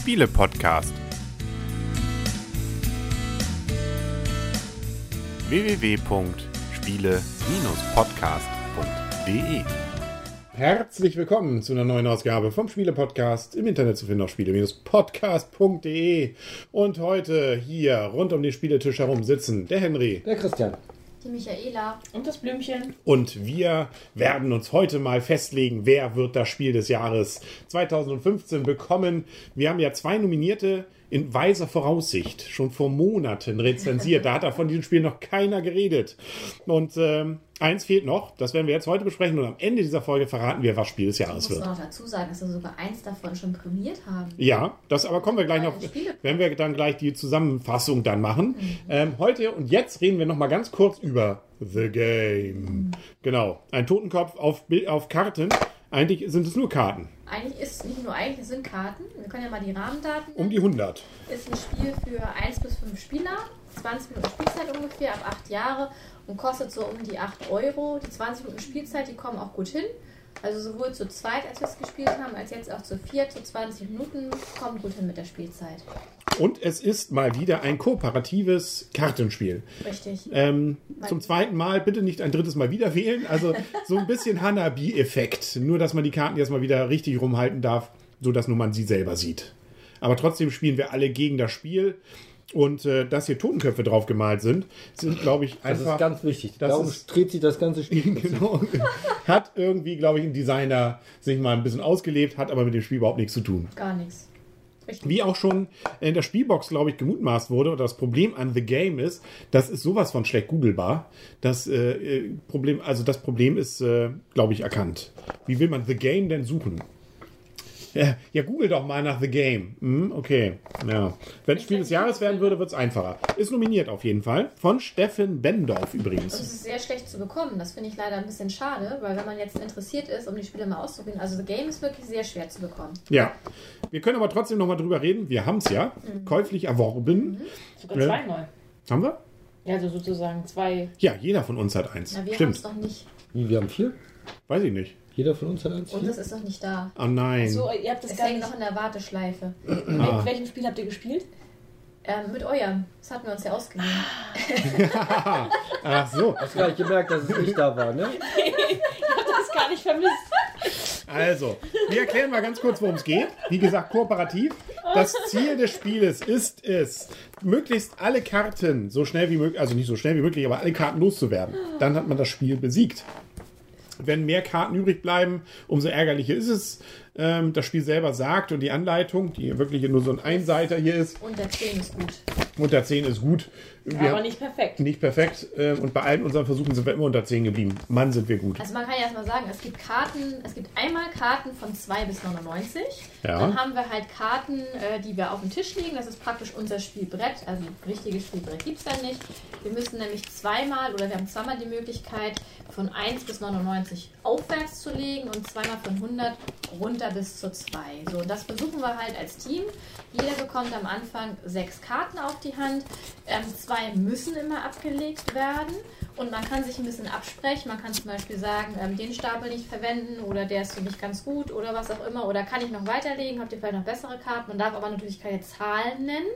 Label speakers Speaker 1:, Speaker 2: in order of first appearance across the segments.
Speaker 1: Spiele-Podcast. www.spiele-podcast.de
Speaker 2: Herzlich willkommen zu einer neuen Ausgabe vom Spiele-Podcast im Internet zu finden auf spiele-podcast.de. Und heute hier rund um den Spieletisch herum sitzen der Henry
Speaker 3: Der Christian.
Speaker 4: Die Michaela.
Speaker 5: Und das Blümchen.
Speaker 2: und wir werden uns heute mal festlegen, wer wird das Spiel des Jahres 2015 bekommen. Wir haben ja zwei Nominierte in weiser Voraussicht schon vor Monaten rezensiert. Da hat da von diesem Spiel noch keiner geredet. Und ähm, eins fehlt noch, das werden wir jetzt heute besprechen und am Ende dieser Folge verraten wir, was Spiel des
Speaker 4: Ich
Speaker 2: Jahres
Speaker 4: muss
Speaker 2: wird.
Speaker 4: noch dazu sagen, dass wir sogar eins davon schon prämiert haben.
Speaker 2: Ja, das aber kommen wir gleich noch, wenn wir dann gleich die Zusammenfassung dann machen. Ähm, heute und jetzt reden wir noch mal ganz kurz über The Game. Genau, ein Totenkopf auf, auf Karten. Eigentlich sind es nur Karten,
Speaker 4: Eigentlich ist es nicht nur eigentlich, es sind Karten. Wir können ja mal die Rahmendaten.
Speaker 2: um die 100.
Speaker 4: Ist ein Spiel für 1 bis 5 Spieler, 20 Minuten Spielzeit ungefähr, ab 8 Jahre und kostet so um die 8 Euro. Die 20 Minuten Spielzeit, die kommen auch gut hin. Also sowohl zu zweit, als wir es gespielt haben, als jetzt auch zu vier, zu 20 Minuten, kommt gut hin mit der Spielzeit.
Speaker 2: Und es ist mal wieder ein kooperatives Kartenspiel.
Speaker 4: Richtig.
Speaker 2: Ähm, zum zweiten Mal bitte nicht ein drittes Mal wieder wählen. Also so ein bisschen Hanabi-Effekt. Nur, dass man die Karten jetzt mal wieder richtig rumhalten darf, sodass nur man sie selber sieht. Aber trotzdem spielen wir alle gegen das Spiel. Und äh, dass hier Totenköpfe drauf gemalt sind, sind, glaube ich,
Speaker 3: Das
Speaker 2: einfach.
Speaker 3: ist ganz wichtig.
Speaker 2: das
Speaker 3: Darum
Speaker 2: ist-
Speaker 3: dreht sich das ganze Spiel.
Speaker 2: genau. Hat irgendwie, glaube ich, ein Designer sich mal ein bisschen ausgelebt, hat aber mit dem Spiel überhaupt nichts zu tun.
Speaker 4: Gar nichts. Richtig.
Speaker 2: Wie auch schon in der Spielbox, glaube ich, gemutmaßt wurde, oder das Problem an The Game ist, das ist sowas von schlecht googelbar. Das äh, äh, Problem, also das Problem ist, äh, glaube ich, erkannt. Wie will man The Game denn suchen? Ja, ja, google doch mal nach The Game. Hm, okay, ja. Wenn es Spiel des Jahres werden würde, wird es einfacher. Ist nominiert auf jeden Fall. Von Steffen Bendorf
Speaker 4: Und
Speaker 2: übrigens.
Speaker 4: es ist sehr schlecht zu bekommen. Das finde ich leider ein bisschen schade, weil wenn man jetzt interessiert ist, um die Spiele mal auszuprobieren, also The Game ist wirklich sehr schwer zu bekommen.
Speaker 2: Ja. Wir können aber trotzdem noch mal drüber reden. Wir haben es ja käuflich erworben.
Speaker 5: Sogar
Speaker 2: Ja.
Speaker 5: zweimal.
Speaker 2: Haben wir?
Speaker 5: Ja, also sozusagen zwei.
Speaker 2: Ja, jeder von uns hat eins.
Speaker 4: Na, wir haben
Speaker 2: Stimmt.
Speaker 4: es noch nicht.
Speaker 3: Wie, wir haben vier?
Speaker 2: Weiß ich nicht.
Speaker 3: Jeder von uns hat eins?
Speaker 4: Und es ist noch nicht da.
Speaker 2: Oh nein.
Speaker 5: So, ihr habt das
Speaker 4: Es
Speaker 5: gar
Speaker 4: hängt
Speaker 5: nicht.
Speaker 4: noch in der Warteschleife.
Speaker 5: Mit welchem Spiel habt ihr gespielt?
Speaker 4: Ähm, mit eurem. Das hatten wir uns ja ausgeliehen.
Speaker 2: Ach so.
Speaker 3: Hast gar nicht gemerkt, dass es nicht da war, ne?
Speaker 5: Ich hab das gar nicht vermisst.
Speaker 2: Also, wir erklären mal ganz kurz, worum es geht. Wie gesagt, kooperativ. Das Ziel des Spieles ist es, möglichst alle Karten so schnell wie möglich, also nicht so schnell wie möglich, aber alle Karten loszuwerden. Dann hat man das Spiel besiegt. Wenn mehr Karten übrig bleiben, umso ärgerlicher ist es. Ähm, das Spiel selber sagt und die Anleitung, die wirklich nur so ein Einseiter hier ist,
Speaker 4: Und der 10 ist gut.
Speaker 2: unter 10 ist gut. Wir
Speaker 5: Aber nicht perfekt.
Speaker 2: nicht perfekt. äh, Und bei allen unseren Versuchen sind wir immer unter 10 geblieben. Mann, sind wir gut.
Speaker 4: Also man kann ja erstmal sagen, es gibt Karten, es gibt einmal Karten von 2 bis 99.
Speaker 2: Ja.
Speaker 4: Dann haben wir halt Karten, äh, die wir auf dem Tisch legen. Das ist praktisch unser Spielbrett. Also ein richtiges Spielbrett gibt es dann nicht. Wir müssen nämlich zweimal oder wir haben zweimal die Möglichkeit, von 1 bis 99 aufwärts zu legen und zweimal von 100 runter bis zu 2. So, das versuchen wir halt als Team. Jeder bekommt am Anfang sechs Karten auf die Hand. Ähm, zwei müssen immer abgelegt werden. Und man kann sich ein bisschen absprechen. Man kann zum Beispiel sagen, ähm, den Stapel nicht verwenden oder der ist für mich ganz gut oder was auch immer. Oder kann ich noch weiterlegen? Habt ihr vielleicht noch bessere Karten? Man darf aber natürlich keine Zahlen nennen,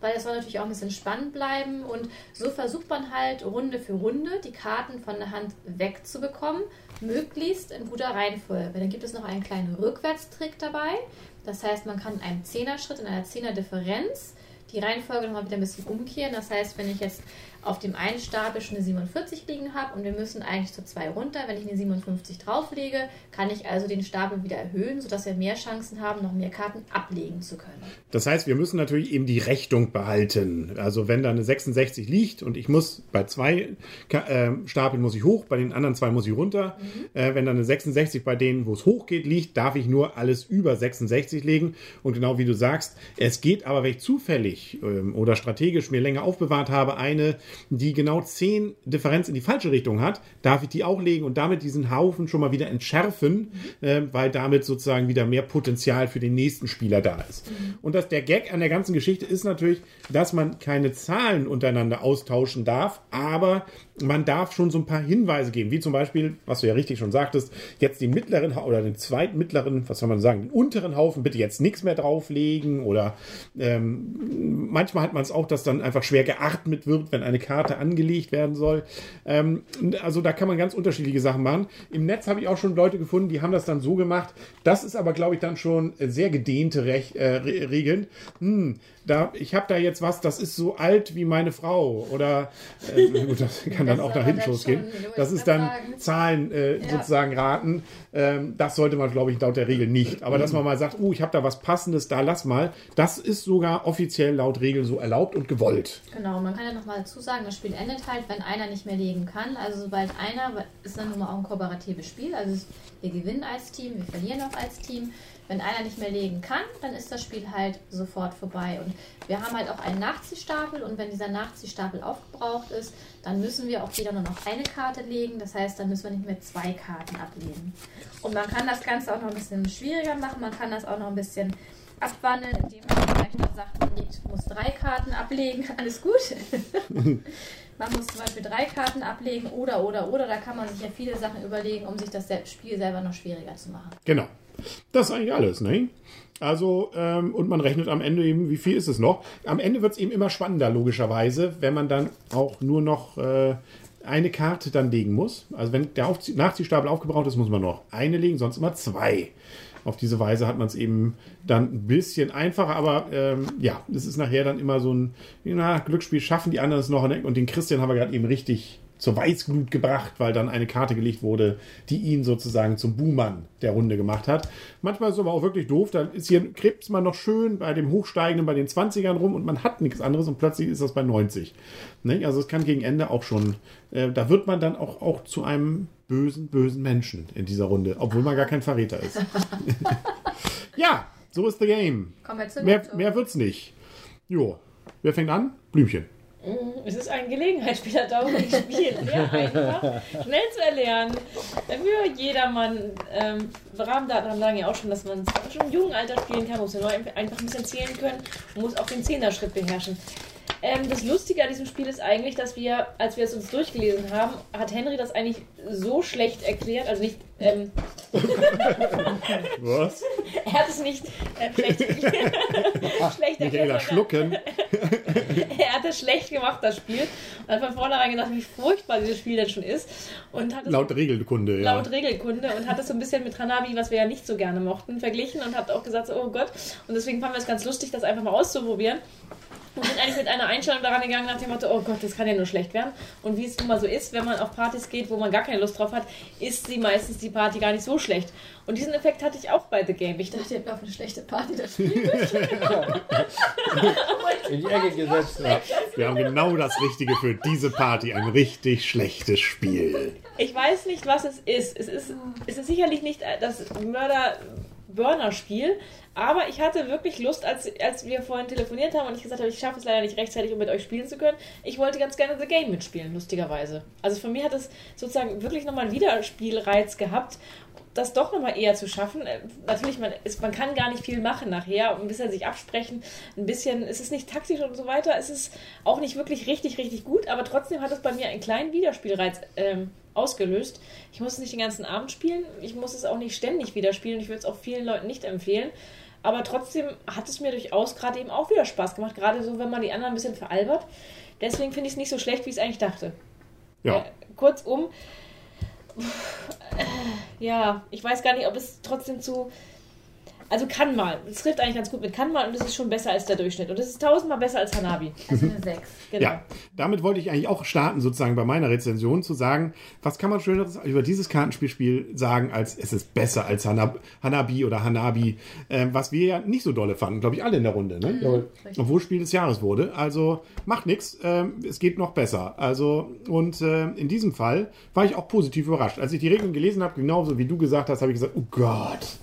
Speaker 4: weil das soll natürlich auch ein bisschen spannend bleiben. Und so versucht man halt Runde für Runde die Karten von der Hand wegzubekommen, möglichst in guter Reihenfolge. Dann gibt es noch einen kleinen Rückwärtstrick dabei. Das heißt, man kann in einem Zehnerschritt, in einer Zehnerdifferenz die Reihenfolge nochmal wieder ein bisschen umkehren. Das heißt, wenn ich jetzt auf dem einen Stapel schon eine 47 liegen habe und wir müssen eigentlich zu zwei runter, wenn ich eine 57 drauflege, kann ich also den Stapel wieder erhöhen, sodass wir mehr Chancen haben, noch mehr Karten ablegen zu können.
Speaker 2: Das heißt, wir müssen natürlich eben die Richtung behalten. Also wenn da eine 66 liegt und ich muss bei zwei äh, Stapeln muss ich hoch, bei den anderen zwei muss ich runter. Äh, wenn da eine 66 bei denen, wo es hochgeht, liegt, darf ich nur alles über 66 legen. Und genau wie du sagst, es geht aber, wenn ich zufällig ähm, oder strategisch mir länger aufbewahrt habe, eine, die genau 10 Differenz in die falsche Richtung hat, darf ich die auch legen und damit diesen Haufen schon mal wieder entschärfen, äh, weil damit sozusagen wieder mehr Potenzial für den nächsten Spieler da ist. Und das, der Gag an der ganzen Geschichte ist natürlich, dass man keine Zahlen untereinander austauschen darf, aber man darf schon so ein paar Hinweise geben, wie zum Beispiel, was du ja richtig schon sagtest, jetzt den mittleren oder den zweitmittleren, was soll man sagen, den unteren Haufen bitte jetzt nichts mehr drauflegen oder ähm, manchmal hat man es auch, dass dann einfach schwer geatmet wird, wenn eine Karte angelegt werden soll. Ähm, also da kann man ganz unterschiedliche Sachen machen. Im Netz habe ich auch schon Leute gefunden, die haben das dann so gemacht. Das ist aber, glaube ich, dann schon sehr gedehnte Rech äh, Re Regeln. Hm, da, ich habe da jetzt was, das ist so alt wie meine Frau. Oder äh, gut, das kann dann
Speaker 4: Das
Speaker 2: auch nach hinten losgehen. Das ist dann
Speaker 4: sagen.
Speaker 2: Zahlen äh,
Speaker 4: Ja.
Speaker 2: sozusagen raten. Ähm, das sollte man, glaube ich, laut der Regel nicht. Aber dass man mal sagt, oh, ich habe da was Passendes, da lass mal, das ist sogar offiziell laut Regel so erlaubt und gewollt.
Speaker 4: Genau, man kann ja nochmal dazu sagen, das Spiel endet halt, wenn einer nicht mehr legen kann. Also sobald einer, ist dann nun mal auch ein kooperatives Spiel, also wir gewinnen als Team, wir verlieren auch als Team. Wenn einer nicht mehr legen kann, dann ist das Spiel halt sofort vorbei. Und wir haben halt auch einen Nachziehstapel und wenn dieser Nachziehstapel aufgebraucht ist, dann müssen wir auch jeder nur noch eine Karte legen. Das heißt, dann müssen wir nicht mehr zwei Karten ablegen. Und man kann das Ganze auch noch ein bisschen schwieriger machen, man kann das auch noch ein bisschen abwandeln, indem man vielleicht dann sagt, ich muss drei Karten ablegen, alles gut. man muss zum Beispiel drei Karten ablegen oder, oder, oder. Da kann man sich ja viele Sachen überlegen, um sich das Spiel selber noch schwieriger zu machen.
Speaker 2: Genau. Das ist eigentlich alles, ne? Also, ähm, und man rechnet am Ende eben, wie viel ist es noch? Am Ende wird es eben immer spannender, logischerweise, wenn man dann auch nur noch äh, eine Karte dann legen muss. Also, wenn der Aufzie Nachziehstapel aufgebraucht ist, muss man noch eine legen, sonst immer zwei. Auf diese Weise hat man es eben dann ein bisschen einfacher, aber ähm, ja, es ist nachher dann immer so ein na, Glücksspiel, schaffen die anderen es noch. Und den Christian haben wir gerade eben richtig zur Weißglut gebracht, weil dann eine Karte gelegt wurde, die ihn sozusagen zum Buhmann der Runde gemacht hat. Manchmal ist es aber auch wirklich doof, da ist hier, krebst man noch schön bei dem Hochsteigenden, bei den 20ern rum und man hat nichts anderes und plötzlich ist das bei 90. Ne? Also es kann gegen Ende auch schon, äh, da wird man dann auch, auch zu einem bösen, bösen Menschen in dieser Runde, obwohl man gar kein Verräter ist. ja, so ist the game.
Speaker 4: Kommen wir zu
Speaker 2: Mehr, mehr wird's nicht. Jo, wer fängt an? Blümchen.
Speaker 5: Es ist ein Gelegenheitsspieler-tauglich Spiel. Sehr einfach, schnell zu erlernen. Für jedermann. Ähm, Rahmendaten sagen ja auch schon, dass man es schon im jungen Alter spielen kann. Muss ja nur einfach ein bisschen zählen können und muss auch den Zehner-Schritt beherrschen. Ähm, das Lustige an diesem Spiel ist eigentlich, dass wir, als wir es uns durchgelesen haben, hat Henry das eigentlich so schlecht erklärt, also nicht, ähm,
Speaker 2: Was?
Speaker 5: er hat es nicht äh, schlecht, schlecht
Speaker 2: Michaela
Speaker 5: erklärt,
Speaker 2: schlucken.
Speaker 5: er hat es schlecht gemacht, das Spiel. Und hat von vornherein gedacht, wie furchtbar dieses Spiel denn schon ist. Und hat es
Speaker 2: Laut Regelkunde, ja.
Speaker 5: laut Regelkunde und hat es so ein bisschen mit Hanabi, was wir ja nicht so gerne mochten, verglichen und hat auch gesagt, so, oh Gott. Und deswegen fanden wir es ganz lustig, das einfach mal auszuprobieren. Und sind eigentlich mit einer Einstellung daran gegangen, nach dem Motto, oh Gott, das kann ja nur schlecht werden. Und wie es nun mal so ist, wenn man auf Partys geht, wo man gar keine Lust drauf hat, ist sie meistens die Party gar nicht so schlecht. Und diesen Effekt hatte ich auch bei The Game. Ich dachte,
Speaker 4: ihr habt auf eine schlechte Party das Spiel.
Speaker 3: In die Ecke gesetzt. Ja.
Speaker 2: Wir haben genau das Richtige für diese Party. Ein richtig schlechtes Spiel.
Speaker 5: Ich weiß nicht, was es ist. Es ist, es ist sicherlich nicht das Mörder-Burner-Spiel, aber ich hatte wirklich Lust, als, als wir vorhin telefoniert haben und ich gesagt habe, ich schaffe es leider nicht rechtzeitig, um mit euch spielen zu können. Ich wollte ganz gerne The Game mitspielen, lustigerweise. Also für mich hat es sozusagen wirklich nochmal einen Wiederspielreiz gehabt, das doch nochmal eher zu schaffen. Äh, Natürlich, man, ist, man kann gar nicht viel machen nachher, ein bisschen sich absprechen, ein bisschen, es ist nicht taktisch und so weiter, es ist auch nicht wirklich richtig, richtig gut, aber trotzdem hat es bei mir einen kleinen Wiederspielreiz ähm, ausgelöst. Ich muss es nicht den ganzen Abend spielen, ich muss es auch nicht ständig wieder spielen, ich würde es auch vielen Leuten nicht empfehlen. Aber trotzdem hat es mir durchaus gerade eben auch wieder Spaß gemacht, gerade so, wenn man die anderen ein bisschen veralbert. Deswegen finde ich es nicht so schlecht, wie ich es eigentlich dachte.
Speaker 2: Ja.
Speaker 5: Äh, kurzum, ja, ich weiß gar nicht, ob es trotzdem zu. Also kann mal. Es trifft eigentlich ganz gut mit kann mal und es ist schon besser als der Durchschnitt. Und es ist tausendmal besser als Hanabi.
Speaker 4: Also eine 6.
Speaker 5: Genau.
Speaker 2: Ja, damit wollte ich eigentlich auch starten, sozusagen bei meiner Rezension, zu sagen, was kann man Schöneres über dieses Kartenspielspiel sagen, als es ist besser als Hanab Hanabi oder Hanabi, ähm, was wir ja nicht so dolle fanden, glaube ich, alle in der Runde, ne?
Speaker 3: Jawohl.
Speaker 2: Obwohl Spiel des Jahres wurde. Also macht nichts, ähm, es geht noch besser. Also, und äh, in diesem Fall war ich auch positiv überrascht. Als ich die Regeln gelesen habe, genauso wie du gesagt hast, habe ich gesagt, oh Gott.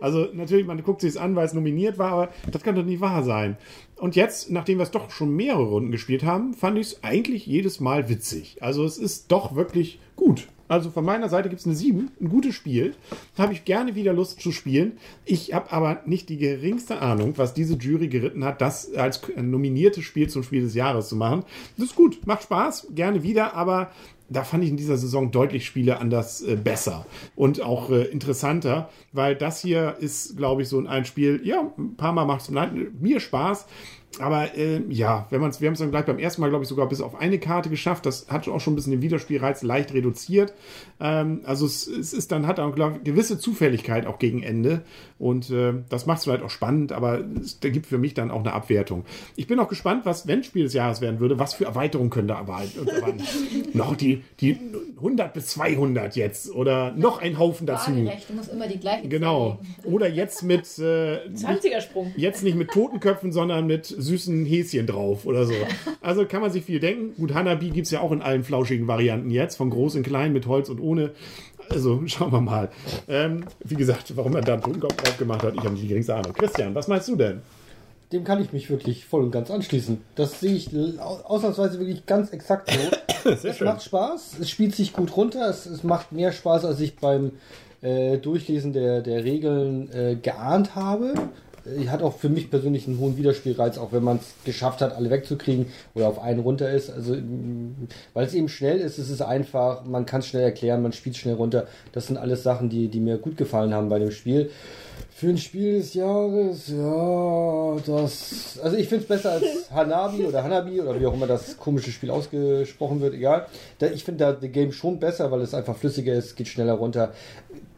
Speaker 2: Also natürlich, man guckt sich es an, weil es nominiert war, aber das kann doch nicht wahr sein. Und jetzt, nachdem wir es doch schon mehrere Runden gespielt haben, fand ich es eigentlich jedes Mal witzig. Also es ist doch wirklich gut. Also von meiner Seite gibt es eine 7, ein gutes Spiel. Habe ich gerne wieder Lust zu spielen. Ich habe aber nicht die geringste Ahnung, was diese Jury geritten hat, das als nominiertes Spiel zum Spiel des Jahres zu machen. Das ist gut, macht Spaß, gerne wieder, aber da fand ich in dieser Saison deutlich Spiele anders äh, besser und auch äh, interessanter, weil das hier ist, glaube ich, so ein Spiel, ja, ein paar Mal macht es mir Spaß, aber äh, ja, wenn man's, wir haben es dann gleich beim ersten Mal, glaube ich, sogar bis auf eine Karte geschafft. Das hat auch schon ein bisschen den Wiederspielreiz leicht reduziert. Ähm, also es, es, ist dann, hat auch, glaube ich, gewisse Zufälligkeit auch gegen Ende. Und äh, das macht es vielleicht auch spannend, aber es da gibt für mich dann auch eine Abwertung. Ich bin auch gespannt, was, wenn Spiel des Jahres werden würde, was für Erweiterungen können da erwarten. noch die, die 100 bis 200 jetzt oder noch ein Haufen dazu.
Speaker 4: Waagerecht, du musst immer die gleiche
Speaker 2: Genau. Oder jetzt mit. Äh,
Speaker 5: 20er-Sprung.
Speaker 2: Jetzt nicht mit Totenköpfen, sondern mit süßen Häschen drauf oder so. Also kann man sich viel denken. Gut, Hanabi gibt es ja auch in allen flauschigen Varianten jetzt, von groß und klein, mit Holz und ohne. Also schauen wir mal. Ähm, wie gesagt, warum er da einen Totenkopf drauf gemacht hat, ich habe nicht die geringste Ahnung. Christian, was meinst du denn?
Speaker 3: Dem kann ich mich wirklich voll und ganz anschließen. Das sehe ich ausnahmsweise wirklich ganz exakt so.
Speaker 2: Sehr
Speaker 3: es
Speaker 2: schön.
Speaker 3: macht Spaß, es spielt sich gut runter, es, es macht mehr Spaß, als ich beim äh, Durchlesen der, der Regeln äh, geahnt habe. Äh, Hat auch für mich persönlich einen hohen Wiederspielreiz, auch wenn man es geschafft hat, alle wegzukriegen oder auf einen runter ist. Also, weil es eben schnell ist, es ist einfach, man kann es schnell erklären, man spielt schnell runter. Das sind alles Sachen, die, die mir gut gefallen haben bei dem Spiel. Für ein Spiel des Jahres, ja, das. Also ich finde es besser als Hanabi oder Hanabi oder wie auch immer das komische Spiel ausgesprochen wird, egal. Ich finde da The Game schon besser, weil es einfach flüssiger ist, geht schneller runter.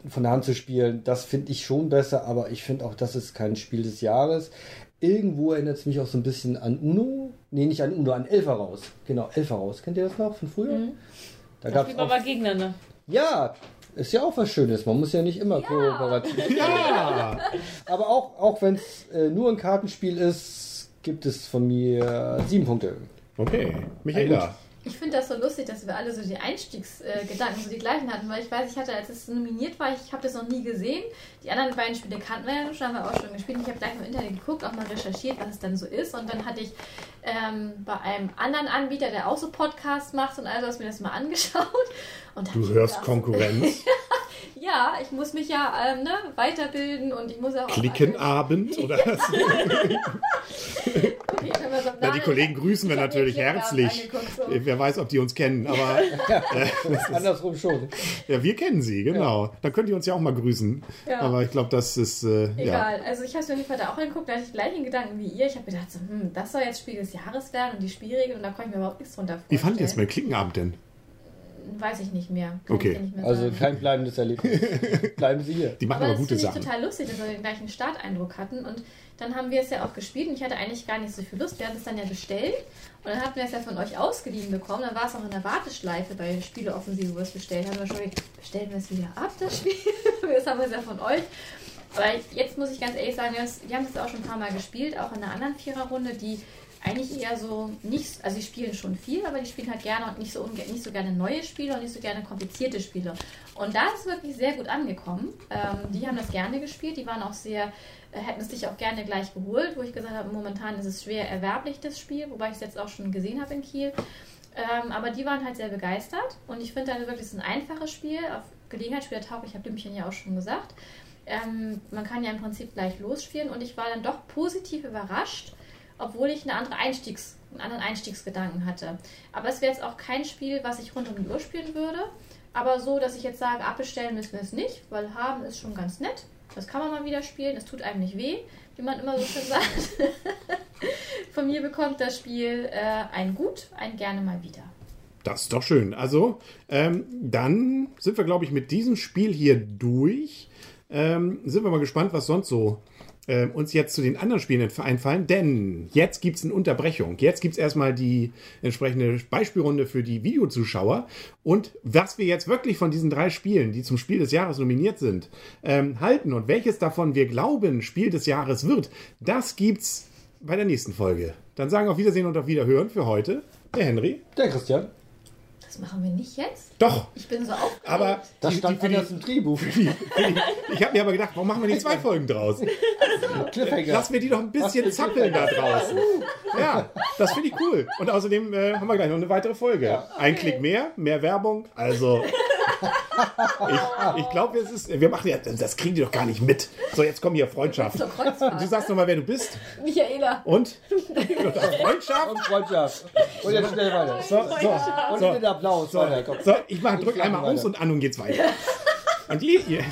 Speaker 3: Von der Hand zu spielen, das finde ich schon besser, aber ich finde auch, das ist kein Spiel des Jahres. Irgendwo erinnert es mich auch so ein bisschen an Uno. Nee, nicht an Uno, an Elfer raus. Genau, Elfer raus. Kennt ihr das noch von früher?
Speaker 5: Mhm.
Speaker 3: Da
Speaker 5: man
Speaker 3: auch,
Speaker 5: mal gegeneinander.
Speaker 3: ja, ist ja auch was Schönes. Man muss ja nicht immer kooperativ
Speaker 2: Ja!
Speaker 3: aber auch, auch wenn es äh, nur ein Kartenspiel ist, gibt es von mir sieben Punkte.
Speaker 2: Okay. Michaela.
Speaker 4: Ich finde das so lustig, dass wir alle so die Einstiegsgedanken so die gleichen hatten, weil ich weiß, ich hatte, als es nominiert war, ich habe das noch nie gesehen. Die anderen beiden Spiele kannten wir ja schon, haben wir auch schon gespielt. Ich habe gleich im Internet geguckt, auch mal recherchiert, was es dann so ist. Und dann hatte ich ähm, bei einem anderen Anbieter, der auch so Podcasts macht und all das, mir das mal angeschaut.
Speaker 2: Du hörst
Speaker 4: gedacht,
Speaker 2: Konkurrenz.
Speaker 4: Ja, ich muss mich ja ähm, ne, weiterbilden und ich muss ja auch.
Speaker 2: Klickenabend oder
Speaker 4: Okay, wir so im
Speaker 2: Ja, die Kollegen grüßen wir natürlich herzlich. Wer weiß, ob die uns kennen, aber
Speaker 3: Andersrum schon.
Speaker 2: ja, wir kennen sie, genau. Dann könnt ihr uns ja auch mal grüßen.
Speaker 4: Ja.
Speaker 2: Aber ich glaube, das ist äh, ja.
Speaker 4: Egal, also ich habe es mir auf jeden Fall da auch angeguckt, da hatte ich gleich den Gedanken wie ihr. Ich habe gedacht, so, hm, das soll jetzt Spiel des Jahres werden und die Spielregeln und da konnte ich mir überhaupt nichts drunter vorstellen.
Speaker 2: Wie fand ihr es mit Klickenabend denn?
Speaker 4: Weiß ich nicht mehr. Kann
Speaker 2: Okay.
Speaker 4: Nicht mehr
Speaker 3: Also kein bleibendes Erlebnis. Bleiben Sie hier.
Speaker 2: Die machen
Speaker 4: Aber
Speaker 2: aber,
Speaker 4: das
Speaker 2: gute
Speaker 4: finde ich
Speaker 2: Sachen.
Speaker 4: total lustig, dass wir den gleichen Starteindruck hatten. Und dann haben wir es ja auch gespielt und ich hatte eigentlich gar nicht so viel Lust. Wir hatten es dann ja bestellt und dann hatten wir es ja von euch ausgeliehen bekommen. Dann war es auch in der Warteschleife bei Spieleoffensive, wo wir es bestellt haben. Wir schon gedacht, bestellen wir es wieder ab, das Spiel? das haben wir es ja von euch. Aber jetzt muss ich ganz ehrlich sagen, wir wir haben es auch schon ein paar Mal gespielt, auch in einer anderen Viererrunde, die eigentlich eher so nicht, also die spielen schon viel, aber die spielen halt gerne und nicht so, nicht so gerne neue Spiele und nicht so gerne komplizierte Spiele. Und da ist es wirklich sehr gut angekommen. Ähm, die haben das gerne gespielt, die waren auch sehr, äh, hätten es sich auch gerne gleich geholt, wo ich gesagt habe, momentan ist es schwer erwerblich, das Spiel, wobei ich es jetzt auch schon gesehen habe in Kiel. Ähm, aber die waren halt sehr begeistert und ich finde dann wirklich, es ist ein einfaches Spiel, auf Gelegenheitsspieler tauglich, ich habe Blümchen ja auch schon gesagt. Ähm, man kann ja im Prinzip gleich losspielen und ich war dann doch positiv überrascht, obwohl ich eine andere Einstiegs, einen anderen Einstiegsgedanken hatte. Aber es wäre jetzt auch kein Spiel, was ich rund um die Uhr spielen würde. Aber so, dass ich jetzt sage, abbestellen müssen wir es nicht, weil haben ist schon ganz nett. Das kann man mal wieder spielen, es tut einem nicht weh, wie man immer so schön sagt. Von mir bekommt das Spiel äh, ein Gut, ein gerne mal wieder.
Speaker 2: Das ist doch schön. Also, ähm, dann sind wir, glaube ich, mit diesem Spiel hier durch. Ähm, sind wir mal gespannt, was sonst so ähm, uns jetzt zu den anderen Spielen einfallen. Denn jetzt gibt es eine Unterbrechung. Jetzt gibt es erstmal die entsprechende Beispielrunde für die Videozuschauer. Und was wir jetzt wirklich von diesen drei Spielen, die zum Spiel des Jahres nominiert sind, ähm, halten und welches davon wir glauben Spiel des Jahres wird, das gibt's bei der nächsten Folge. Dann sagen auf Wiedersehen und auf Wiederhören für heute der Henry.
Speaker 3: Der Christian.
Speaker 4: Das machen wir nicht jetzt.
Speaker 2: Doch,
Speaker 4: Ich bin so aufgeregt.
Speaker 2: aber
Speaker 3: Das
Speaker 2: die,
Speaker 3: stand
Speaker 2: die, für die,
Speaker 3: im Drehbuch.
Speaker 2: ich habe mir aber gedacht, warum machen wir nicht zwei Folgen draus? Lass mir die doch ein bisschen zappeln da draußen. Ja, das finde ich cool. Und außerdem äh, haben wir gleich noch eine weitere Folge. Ein Klick mehr, mehr Werbung. Also, ich, ich glaube, es ist, wir machen ja, das kriegen die doch gar nicht mit. So, jetzt komm hier, Freundschaft.
Speaker 4: Zur Kreuzfahrt.
Speaker 2: Du sagst nochmal, wer du bist.
Speaker 4: Michaela.
Speaker 2: Und? Freundschaft?
Speaker 3: Und Freundschaft. Und jetzt schnell weiter.
Speaker 2: So, so,
Speaker 3: Und
Speaker 2: so.
Speaker 3: den Applaus. So. Weiter,
Speaker 2: so ich mach, drück
Speaker 3: Ich
Speaker 2: einmal aus und an und geht's weiter. Und die, ihr,